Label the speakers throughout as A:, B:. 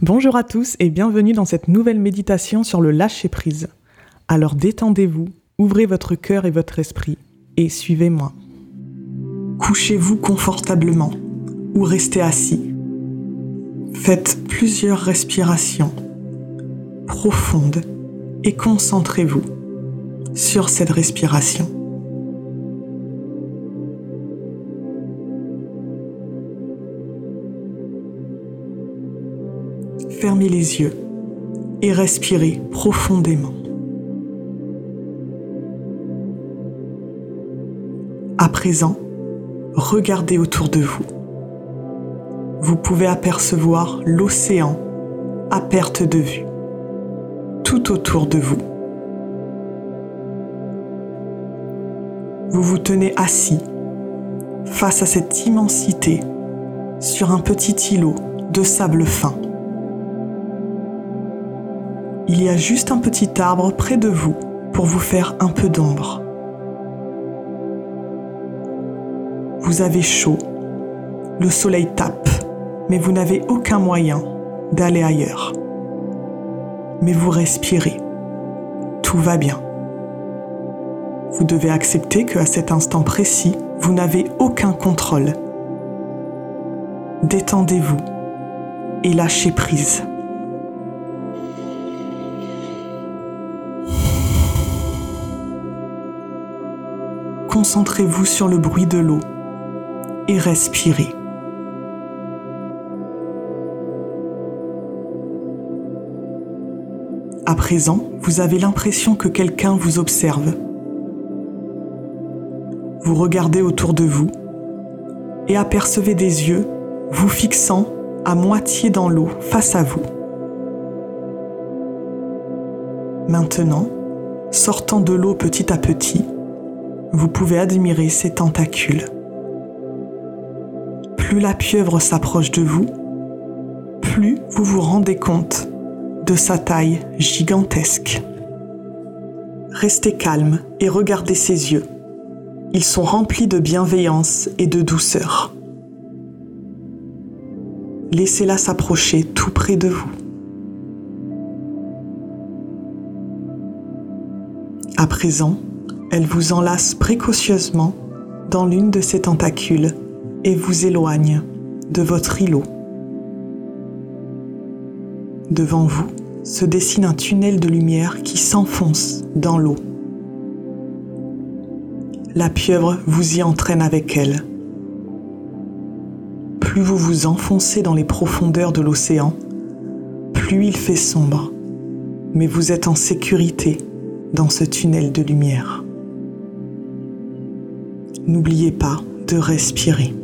A: Bonjour à tous et bienvenue dans cette nouvelle méditation sur le lâcher-prise. Alors détendez-vous, ouvrez votre cœur et votre esprit et suivez-moi. Couchez-vous confortablement ou restez assis. Faites plusieurs respirations profondes et concentrez-vous sur cette respiration. Fermez les yeux et respirez profondément. À présent, regardez autour de vous. Vous pouvez apercevoir l'océan à perte de vue, tout autour de vous. Vous vous tenez assis face à cette immensité sur un petit îlot de sable fin il y a juste un petit arbre près de vous pour vous faire un peu d'ombre. Vous avez chaud, le soleil tape, mais vous n'avez aucun moyen d'aller ailleurs. Mais vous respirez, tout va bien. Vous devez accepter qu'à cet instant précis, vous n'avez aucun contrôle. Détendez-vous et lâchez prise. Concentrez-vous sur le bruit de l'eau et respirez. À présent, vous avez l'impression que quelqu'un vous observe. Vous regardez autour de vous et apercevez des yeux vous fixant à moitié dans l'eau face à vous. Maintenant, sortant de l'eau petit à petit, vous pouvez admirer ses tentacules. Plus la pieuvre s'approche de vous, plus vous vous rendez compte de sa taille gigantesque. Restez calme et regardez ses yeux. Ils sont remplis de bienveillance et de douceur. Laissez-la s'approcher tout près de vous. À présent, elle vous enlace précautionneusement dans l'une de ses tentacules et vous éloigne de votre îlot. Devant vous se dessine un tunnel de lumière qui s'enfonce dans l'eau. La pieuvre vous y entraîne avec elle. Plus vous vous enfoncez dans les profondeurs de l'océan, plus il fait sombre, mais vous êtes en sécurité dans ce tunnel de lumière n'oubliez pas de respirer.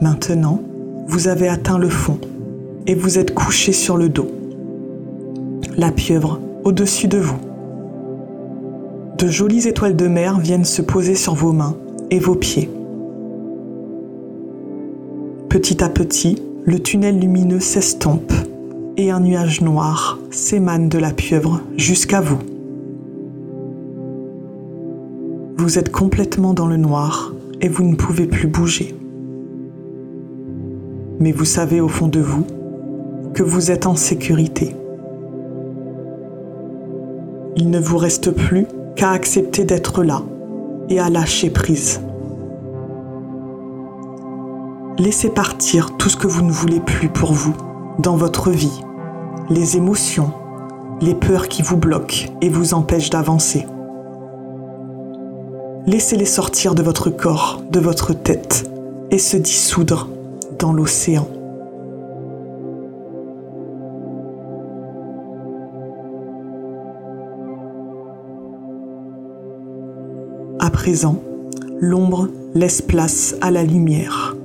A: Maintenant, vous avez atteint le fond et vous êtes couché sur le dos. La pieuvre au-dessus de vous. De jolies étoiles de mer viennent se poser sur vos mains et vos pieds. Petit à petit, le tunnel lumineux s'estompe et un nuage noir s'émane de la pieuvre jusqu'à vous. Vous êtes complètement dans le noir et vous ne pouvez plus bouger. Mais vous savez au fond de vous que vous êtes en sécurité. Il ne vous reste plus qu'à accepter d'être là et à lâcher prise. Laissez partir tout ce que vous ne voulez plus pour vous dans votre vie, les émotions, les peurs qui vous bloquent et vous empêchent d'avancer. Laissez-les sortir de votre corps, de votre tête et se dissoudre dans l'océan. À présent, l'ombre laisse place à la lumière.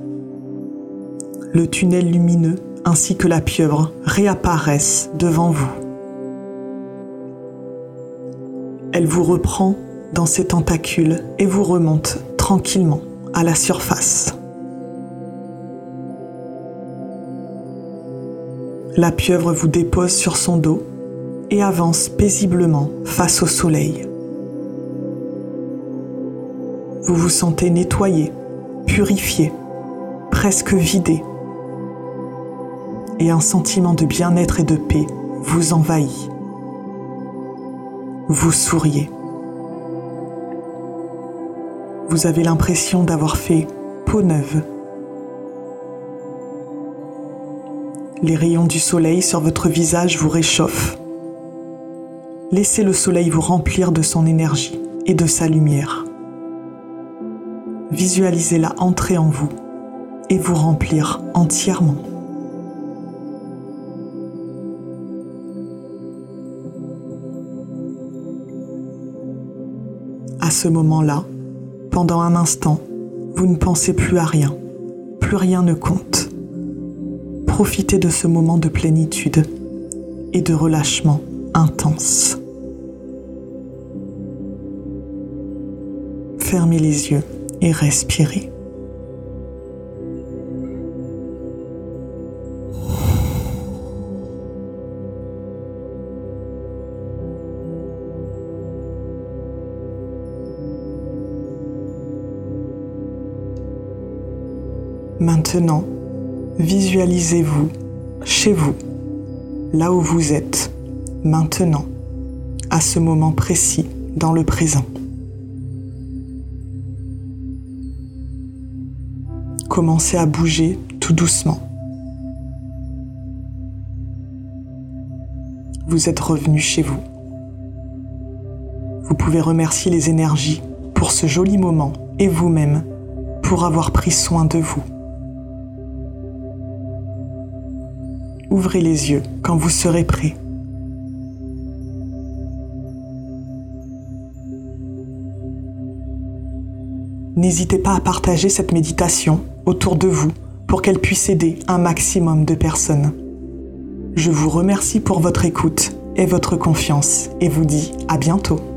A: Le tunnel lumineux ainsi que la pieuvre réapparaissent devant vous. Elle vous reprend dans ses tentacules et vous remonte tranquillement à la surface. La pieuvre vous dépose sur son dos et avance paisiblement face au soleil. Vous vous sentez nettoyé, purifié, presque vidé. Et un sentiment de bien-être et de paix vous envahit. Vous souriez. Vous avez l'impression d'avoir fait peau neuve. Les rayons du soleil sur votre visage vous réchauffent. Laissez le soleil vous remplir de son énergie et de sa lumière. Visualisez-la entrer en vous et vous remplir entièrement. À ce moment-là, pendant un instant, vous ne pensez plus à rien, plus rien ne compte. Profitez de ce moment de plénitude et de relâchement intense. Fermez les yeux et respirez. Maintenant, visualisez-vous chez vous, là où vous êtes, maintenant, à ce moment précis, dans le présent. Commencez à bouger tout doucement. Vous êtes revenu chez vous. Vous pouvez remercier les énergies pour ce joli moment et vous-même pour avoir pris soin de vous. Ouvrez les yeux quand vous serez prêt. N'hésitez pas à partager cette méditation autour de vous pour qu'elle puisse aider un maximum de personnes. Je vous remercie pour votre écoute et votre confiance et vous dis à bientôt.